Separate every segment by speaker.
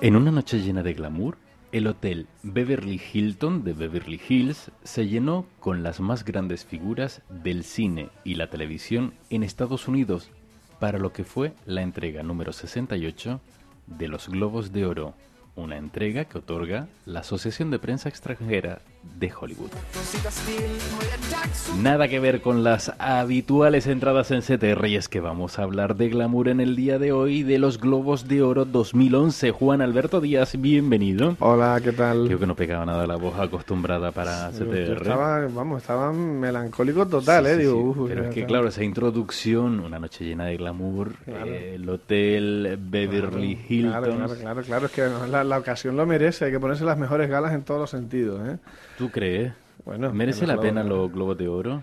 Speaker 1: En una noche llena de glamour, el hotel Beverly Hilton de Beverly Hills se llenó con las más grandes figuras del cine y la televisión en Estados Unidos para lo que fue la entrega número 68 de los Globos de Oro, una entrega que otorga la Asociación de Prensa Extranjera de Hollywood. Nada que ver con las habituales entradas en CTR y es que vamos a hablar de glamour en el día de hoy de los Globos de Oro 2011. Juan Alberto Díaz, bienvenido.
Speaker 2: Hola, ¿qué tal?
Speaker 1: Creo que no pegaba nada la voz acostumbrada para CTR.
Speaker 2: Estaba, vamos, estaba melancólico total, ¿eh? Digo,
Speaker 1: pero es que claro, esa introducción, una noche llena de glamour, eh, el hotel Beverly Hilton.
Speaker 2: Claro, claro, claro, es que la, la ocasión lo merece, hay que ponerse las mejores galas en todos los sentidos, ¿eh?
Speaker 1: ¿Tú crees? Bueno, ¿Merece la pena los Globos de Oro?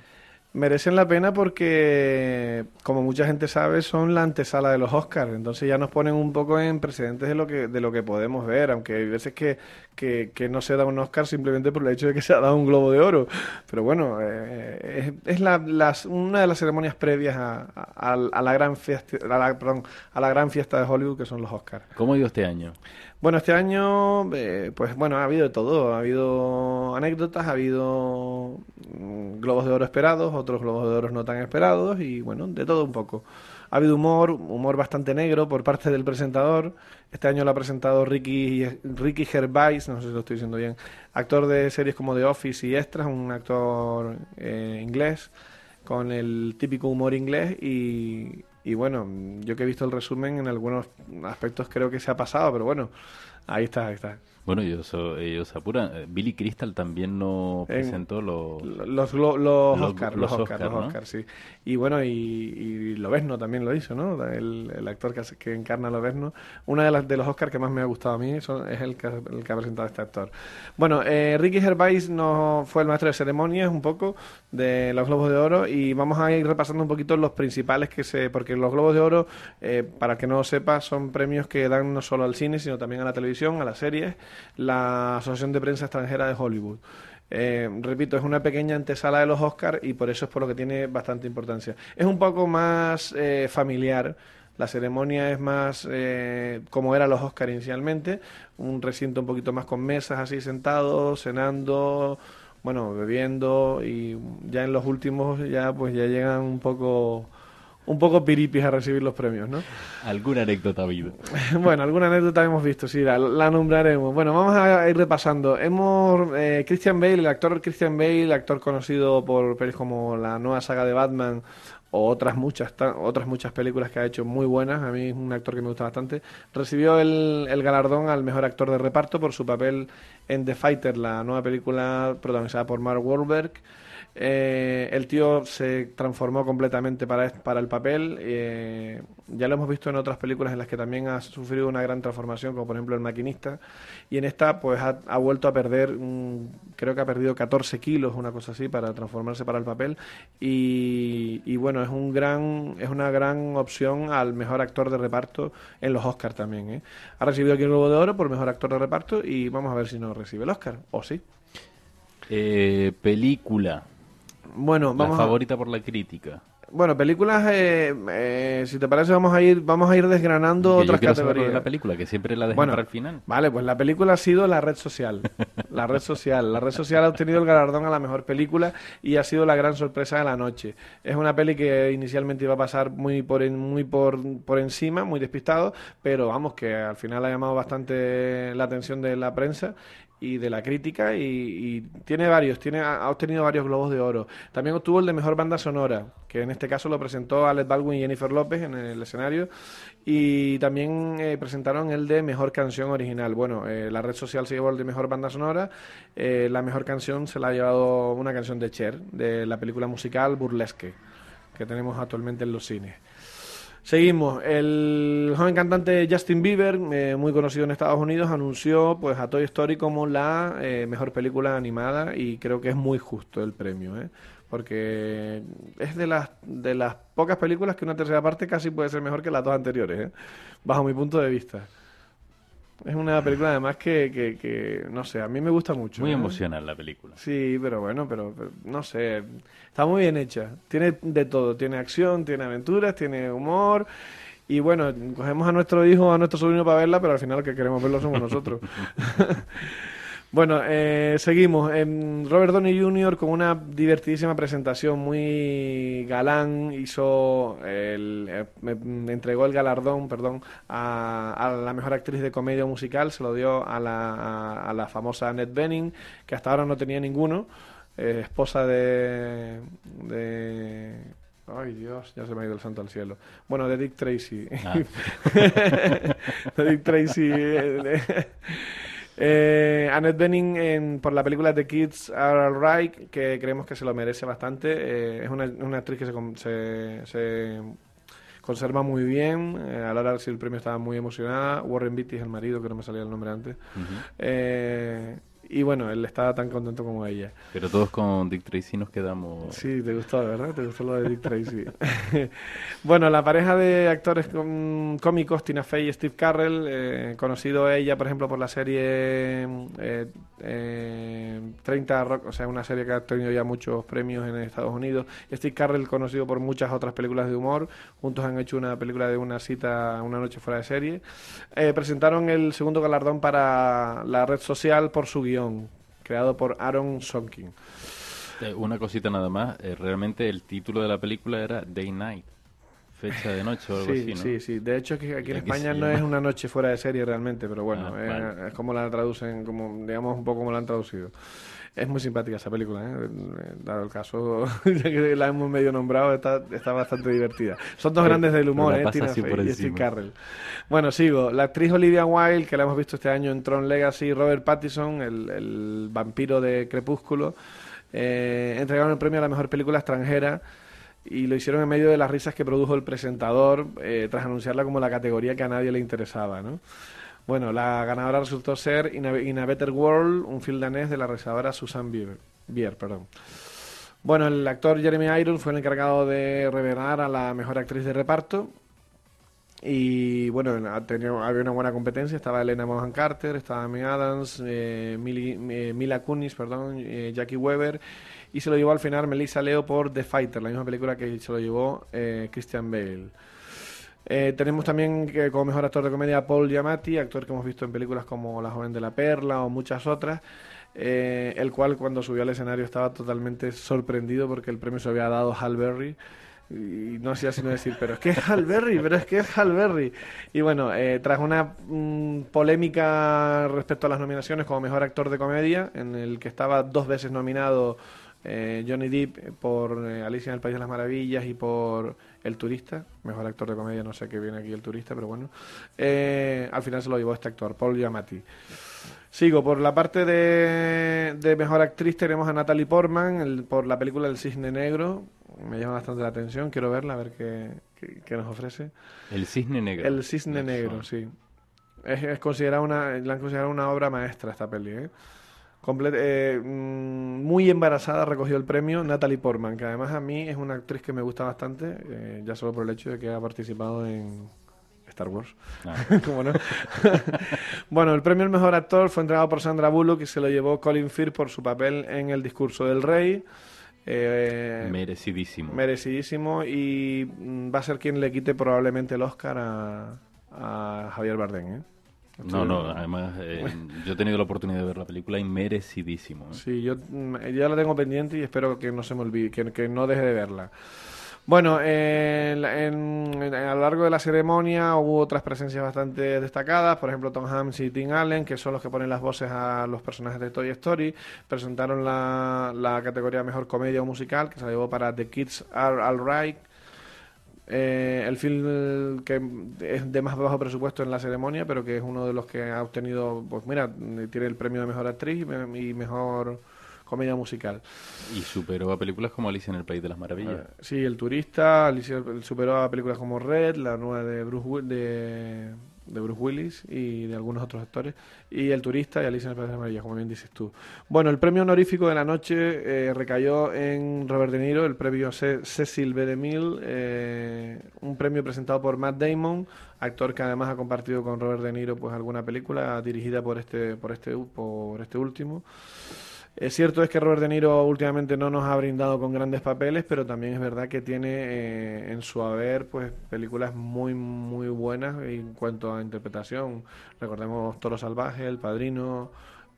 Speaker 2: Merecen la pena porque, como mucha gente sabe, son la antesala de los Oscars. Entonces ya nos ponen un poco en precedentes de lo que, de lo que podemos ver, aunque hay veces que, que, no se da un Oscar simplemente por el hecho de que se ha dado un Globo de Oro. Pero bueno, eh, es, la, una de las ceremonias previas a, la gran fiesta, a la, perdón, a la gran fiesta de Hollywood que son los Oscars.
Speaker 1: ¿Cómo ha ido este año?
Speaker 2: Bueno, este año, eh, pues bueno, ha habido de todo. Ha habido anécdotas, ha habido mm, globos de oro esperados, otros globos de oro no tan esperados y bueno, de todo un poco. Ha habido humor, humor bastante negro por parte del presentador. Este año lo ha presentado Ricky, Ricky Gervais, no sé si lo estoy diciendo bien, actor de series como The Office y Extras, un actor eh, inglés con el típico humor inglés y, y bueno, yo que he visto el resumen, en algunos aspectos creo que se ha pasado, pero bueno, ahí está, ahí está.
Speaker 1: Bueno, ellos, ellos apuran. Eh, Billy Crystal también no presentó los...
Speaker 2: Los, los, los, Oscar, los, Oscar, los Oscar, sí. Y bueno, y, y Lobezno también lo hizo, ¿no? El, el actor que, que encarna a Lobezno. Una de las de los Oscars que más me ha gustado a mí es el que, el que ha presentado este actor. Bueno, eh, Ricky Gervais no fue el maestro de ceremonias un poco de los Globos de Oro y vamos a ir repasando un poquito los principales que se... Porque los Globos de Oro, eh, para que no lo sepa, son premios que dan no solo al cine, sino también a la televisión, a las series la Asociación de Prensa Extranjera de Hollywood. Eh, repito, es una pequeña antesala de los Oscars y por eso es por lo que tiene bastante importancia. Es un poco más eh, familiar. La ceremonia es más eh, como eran los Oscars inicialmente, un recinto un poquito más con mesas así sentados, cenando, bueno, bebiendo y ya en los últimos ya pues ya llegan un poco un poco piripis a recibir los premios, ¿no?
Speaker 1: ¿Alguna anécdota ha habido?
Speaker 2: bueno, alguna anécdota hemos visto, sí, la, nombraremos. Bueno, vamos a ir repasando. Hemos, eh, Christian Bale, el actor Christian Bale, actor conocido por pelis como la nueva saga de Batman o otras muchas otras muchas películas que ha hecho muy buenas, a mí es un actor que me gusta bastante, recibió el, el galardón al mejor actor de reparto por su papel en The Fighter, la nueva película protagonizada por Mark Wahlberg. Eh, el tío se transformó completamente para, para el papel. Eh, ya lo hemos visto en otras películas en las que también ha sufrido una gran transformación, como por ejemplo El Maquinista. Y en esta, pues ha, vuelto a perder, creo que ha perdido 14 kilos, una cosa así, para transformarse para el papel. Y, bueno, es, un gran, es una gran opción al mejor actor de reparto en los Oscars también. ¿eh? Ha recibido aquí el Globo de Oro por mejor actor de reparto y vamos a ver si no recibe el Oscar, o sí.
Speaker 1: película.
Speaker 2: Bueno,
Speaker 1: vamos la favorita por la crítica.
Speaker 2: Bueno, películas, eh, eh, si te parece, vamos a ir, vamos a ir desgranando otras categorías.
Speaker 1: de la película, que siempre la dejan para el final.
Speaker 2: Vale, pues la película ha sido la red social. la red social. La red social ha obtenido el galardón a la mejor película y ha sido la gran sorpresa de la noche. Es una peli que inicialmente iba a pasar muy por, muy por, por encima, muy despistado, pero vamos, que al final ha llamado bastante la atención de la prensa y de la crítica y, tiene varios, tiene, ha obtenido varios globos de oro. También obtuvo el de mejor banda sonora, que en este caso lo presentó Alex Baldwin y Jennifer López en el escenario, y también eh, presentaron el de mejor canción original. Bueno, eh, la red social se llevó el de mejor banda sonora, eh, la mejor canción se la ha llevado una canción de Cher, de la película musical Burlesque, que tenemos actualmente en los cines. Seguimos. El joven cantante Justin Bieber, eh, muy conocido en Estados Unidos, anunció pues a Toy Story como la eh, mejor película animada y creo que es muy justo el premio. ¿eh? porque es de las, de las pocas películas que una tercera parte casi puede ser mejor que las dos anteriores, ¿eh? bajo mi punto de vista. Es una película además que, que, no sé, a mí me gusta mucho.
Speaker 1: Muy
Speaker 2: ¿eh?
Speaker 1: emocional la película.
Speaker 2: Sí, pero bueno, pero, no sé, está muy bien hecha. Tiene de todo, tiene acción, tiene aventuras, tiene humor. Y bueno, cogemos a nuestro hijo, a nuestro sobrino para verla, pero al final que queremos verlo somos nosotros. Bueno, eh, seguimos. Robert Downey Jr. con una divertidísima presentación, muy galán, hizo, el, eh, me, entregó el galardón, perdón, a, la mejor actriz de comedia musical, se lo dio a la, a, la famosa Annette Bening, que hasta ahora no tenía ninguno, eh, esposa de, de Ay, Dios, ya se me ha ido el santo al cielo. Bueno, de Dick Tracy. Ah. de Dick Tracy. Eh, Annette Bening por la película The Kids Are Alright, que creemos que se lo merece bastante. Eh, es una, una, actriz que se, se, conserva muy bien. Eh, a la hora de recibir el premio estaba muy emocionada. Warren Beatty es el marido, que no me salía el nombre antes. eh, y bueno, él estaba tan contento como ella.
Speaker 1: Pero todos con Dick Tracy nos quedamos...
Speaker 2: Sí, te gustó, ¿verdad? Te gustó lo de Dick Tracy. bueno, la pareja de actores cómicos, Tina Fey y Steve Carrell, eh, conocido ella, por ejemplo, por la serie eh, eh, 30 Rock, o sea, una serie que ha tenido ya muchos premios en Estados Unidos. Steve Carrell, conocido por muchas otras películas de humor. Juntos han hecho una película de una cita, una noche fuera de serie. Eh, presentaron el segundo galardón para la red social por su guion creado por Aaron Sorkin.
Speaker 1: Eh, una cosita nada más, eh, realmente el título de la película era Day Night, fecha de noche o algo
Speaker 2: sí,
Speaker 1: así, ¿no?
Speaker 2: Sí, sí, de hecho aquí, aquí en España no es una noche fuera de serie realmente, pero bueno, ah, es como la traducen, como digamos un poco como la han traducido. Es muy simpática esa película, ¿eh? dado el caso, ya que la hemos medio nombrado, está, está bastante divertida. Son dos grandes del humor, ¿eh? Tina Fey y Steve Carrell. Bueno, sigo. La actriz Olivia Wilde, que la hemos visto este año en Tron Legacy, Robert Pattinson, el, el vampiro de Crepúsculo, eh, entregaron el premio a la mejor película extranjera y lo hicieron en medio de las risas que produjo el presentador eh, tras anunciarla como la categoría que a nadie le interesaba, ¿no? Bueno, la ganadora resultó ser In a, Better World, un film danés de la realizadora Susan Bier. Bier perdón. Bueno, el actor Jeremy Irons fue el encargado de revelar a la mejor actriz de reparto. Y bueno, había una buena competencia. Estaba Elena Mohan Carter, estaba Amy Adams, eh, eh, Mila Kunis, perdón, eh, Jackie Weber. Y se lo llevó al final Melissa Leo por The Fighter, la misma película que se lo llevó Christian Bale. Eh, tenemos también que, como mejor actor de comedia Paul Giamatti, actor que hemos visto en películas como La joven de la perla o muchas otras, eh, el cual cuando subió al escenario estaba totalmente sorprendido porque el premio se había dado a Hal Berry y no hacía sino decir, pero es que es Hal Berry, pero es que es Hal Berry. Y bueno, eh, tras una mm, polémica respecto a las nominaciones como mejor actor de comedia, en el que estaba dos veces nominado Johnny Depp por Alicia en el País de las Maravillas y por el Turista, mejor actor de comedia, no sé qué viene aquí El Turista, pero bueno. Eh, al final se lo llevó este actor, Paul Giamatti. Sigo, por la parte de, de mejor actriz tenemos a Natalie Portman por la película El Cisne Negro. Me llama bastante la atención, quiero verla, a ver qué, qué, nos ofrece.
Speaker 1: El Cisne Negro.
Speaker 2: El Cisne Negro, sí. Es, es considerada una, la han considerado una obra maestra esta peli, ¿eh? Eh, mm, muy embarazada recogió el premio Natalie Portman, que además a mí es una actriz que me gusta bastante, eh, ya solo por el hecho de que ha participado en Star Wars. Ah. bueno, el premio al mejor actor fue entregado por Sandra Bullock y se lo llevó Colin Firth por su papel en El discurso del rey.
Speaker 1: Eh, merecidísimo.
Speaker 2: Merecidísimo y mm, va a ser quien le quite probablemente el Oscar a, a Javier Bardem. ¿eh?
Speaker 1: No, no, además eh, yo he tenido la oportunidad de ver la película y merecidísimo. ¿eh?
Speaker 2: Sí, yo mm, ya la tengo pendiente y espero que no se me olvide, que, no deje de verla. Bueno, eh, a lo largo de la ceremonia hubo otras presencias bastante destacadas, por ejemplo Tom Hanks y Tim Allen, que son los que ponen las voces a los personajes de Toy Story, presentaron la, la categoría Mejor Comedia o Musical, que se llevó para The Kids Are Alright, eh, el film que es de más bajo presupuesto en la ceremonia, pero que es uno de los que ha obtenido, pues mira, tiene el premio de mejor actriz y mejor comedia musical.
Speaker 1: Y superó a películas como Alicia en el País de las Maravillas.
Speaker 2: Eh, sí, El Turista, Alicia superó a películas como Red, la nueva de Bruce de de Bruce Willis y de algunos otros actores, y El Turista y Alicia en el País de Maravilla, como bien dices tú. Bueno, el premio honorífico de la noche eh, recayó en Robert De Niro, el premio Cecil B. DeMille, eh, un premio presentado por Matt Damon, actor que además ha compartido con Robert De Niro pues alguna película dirigida por este, por este, por este último. Es cierto es que Robert De Niro últimamente no nos ha brindado con grandes papeles, pero también es verdad que tiene eh, en su haber pues películas muy muy buenas en cuanto a interpretación. Recordemos Toro Salvaje, El Padrino,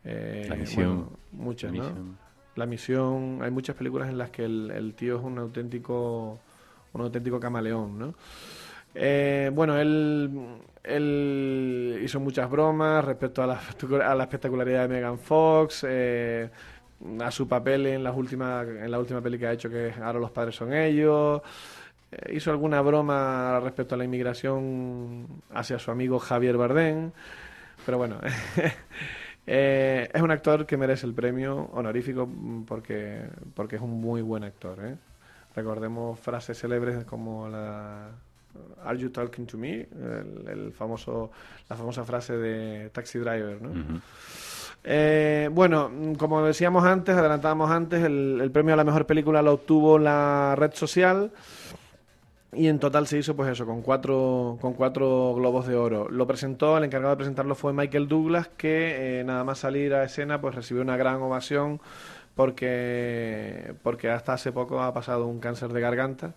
Speaker 1: eh, La Misión,
Speaker 2: muchas, ¿no? La Misión. Hay muchas películas en las que el, tío es un auténtico un auténtico camaleón, ¿no? Eh, bueno, él, hizo muchas bromas respecto a la, espectacularidad de Megan Fox, eh, a su papel en, las últimas, en la última peli que ha hecho, que ahora los padres son ellos. Eh, hizo alguna broma respecto a la inmigración hacia su amigo Javier Bardem. Pero bueno, eh, es un actor que merece el premio honorífico porque, porque es un muy buen actor. Recordemos frases célebres como la Are you talking to me? El, famoso, la famosa frase de Taxi Driver, ¿no? Eh, bueno, como decíamos antes, adelantábamos antes, el, premio a la mejor película lo obtuvo la red social y en total se hizo pues eso, con cuatro, con cuatro globos de oro. Lo presentó, el encargado de presentarlo fue Michael Douglas, que eh, nada más salir a escena pues recibió una gran ovación porque, porque hasta hace poco ha pasado un cáncer de garganta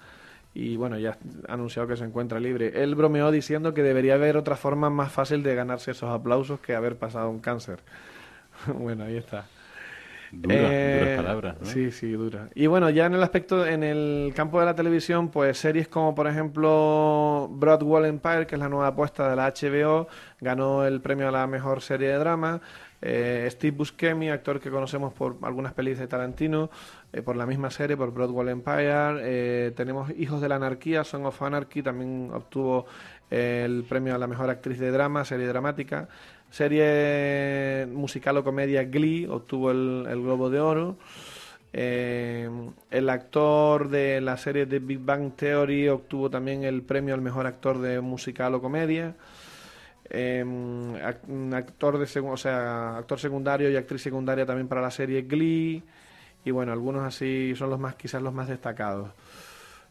Speaker 2: y bueno, ya ha anunciado que se encuentra libre. Él bromeó diciendo que debería haber otra forma más fácil de ganarse esos aplausos que haber pasado un cáncer. bueno, ahí está.
Speaker 1: Dura, eh, palabras,
Speaker 2: Sí, sí, dura. Y bueno, ya en el aspecto, en el campo de la televisión, pues series como por ejemplo Broadwall Empire, que es la nueva apuesta de la HBO, ganó el premio a la mejor serie de drama. Eh, Steve Buscemi, actor que conocemos por algunas pelis de Tarantino, eh, por la misma serie, por Broadwall Empire. tenemos Hijos de la Anarquía, Song of Anarchy, también obtuvo el premio a la mejor actriz de drama, serie dramática. Serie musical o comedia Glee obtuvo el, Globo de Oro. Eh, el actor de la serie de Big Bang Theory obtuvo también el premio al mejor actor de musical o comedia. Eh, actor de o sea, actor secundario y actriz secundaria también para la serie Glee. Y bueno, algunos así son los más quizás los más destacados.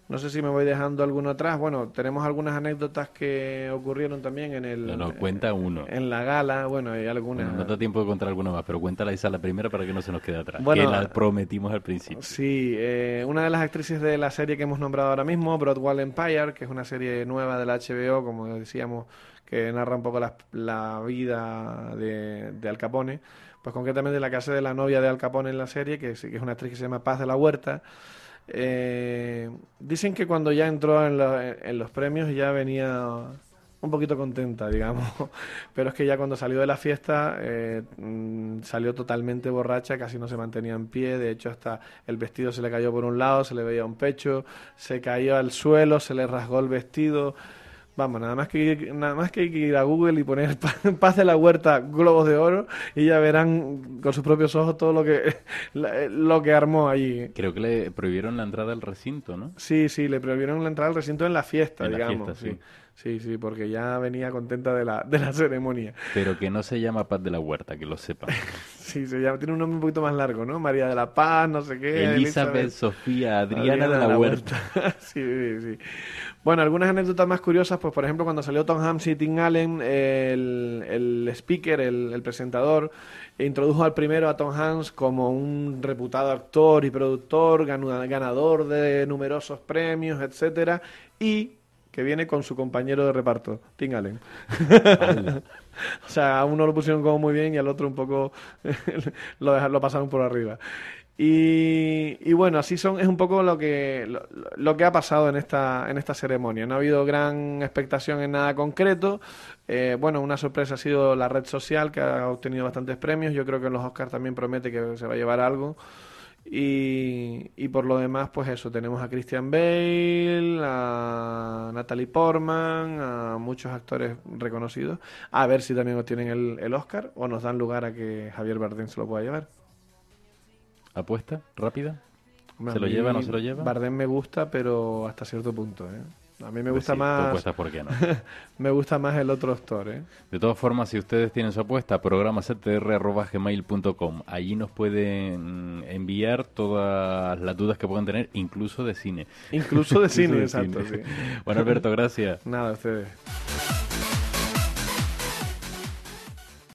Speaker 2: No sé si me voy dejando alguno atrás. Bueno, tenemos algunas anécdotas que ocurrieron también en el...
Speaker 1: No, cuenta uno.
Speaker 2: En la gala, bueno, hay algunas...
Speaker 1: no da tiempo de contar alguna más, pero cuéntala esa la primera para que no se nos quede atrás. Bueno, que la prometimos al principio.
Speaker 2: Sí, eh, una de las actrices de la serie que hemos nombrado ahora mismo, Broadwall Empire, que es una serie nueva de la HBO, como decíamos, que narra un poco la, vida de, de Al Capone, pues concretamente la casa de la novia de Al Capone en la serie, que es una actriz que se llama Paz de la Huerta, eh, dicen que cuando ya entró en, los premios ya venía un poquito contenta, digamos, pero es que ya cuando salió de la fiesta eh, mm, salió totalmente borracha, casi no se mantenía en pie, de hecho hasta el vestido se le cayó por un lado, se le veía un pecho, se cayó al suelo, se le rasgó el vestido Vamos, nada más que nada más que ir a Google y poner Paz de la Huerta globos de oro y ya verán con sus propios ojos todo lo que lo que armó allí.
Speaker 1: Creo que le prohibieron la entrada al recinto, ¿no?
Speaker 2: Sí, sí, le prohibieron la entrada al recinto en la fiesta, digamos. sí. sí. sí, porque ya venía contenta de la, de la ceremonia.
Speaker 1: Pero que no se llama Paz de la Huerta, que lo sepa.
Speaker 2: Sí, se llama, tiene un nombre un poquito más largo, ¿no? María de la Paz, no sé qué.
Speaker 1: Elizabeth, Sofía, Adriana, de la, Huerta.
Speaker 2: sí, sí, sí. Bueno, algunas anécdotas más curiosas, pues por ejemplo, cuando salió Tom Hanks y Tim Allen, el, el speaker, el, presentador, introdujo al primero a Tom Hanks como un reputado actor y productor, ganador de numerosos premios, etcétera, y que viene con su compañero de reparto, Tim Allen. o sea, a uno lo pusieron como muy bien y al otro un poco lo, lo pasaron por arriba. Y, bueno, así son, es un poco lo que, lo, que ha pasado en esta, en esta ceremonia. No ha habido gran expectación en nada concreto. Eh, bueno, una sorpresa ha sido la red social, que ha obtenido bastantes premios. Yo creo que en los Oscars también promete que se va a llevar algo. Y, y por lo demás, pues eso, tenemos a Christian Bale, a Natalie Portman, a muchos actores reconocidos. A ver si también obtienen el, el Oscar o nos dan lugar a que Javier Bardem se lo pueda llevar.
Speaker 1: ¿Apuesta? ¿Rápida? ¿Se lo lleva o no se lo lleva?
Speaker 2: Bardem me gusta, pero hasta cierto punto, ¿eh? A mí me gusta más.
Speaker 1: ¿por qué no?
Speaker 2: me gusta más el otro actor, ¿eh?
Speaker 1: De todas formas, si ustedes tienen su apuesta, programactr.gmail.com. Allí nos pueden enviar todas las dudas que puedan tener, incluso de cine.
Speaker 2: Incluso de cine, exacto, sí.
Speaker 1: Bueno, Alberto, gracias.
Speaker 2: Nada, ustedes.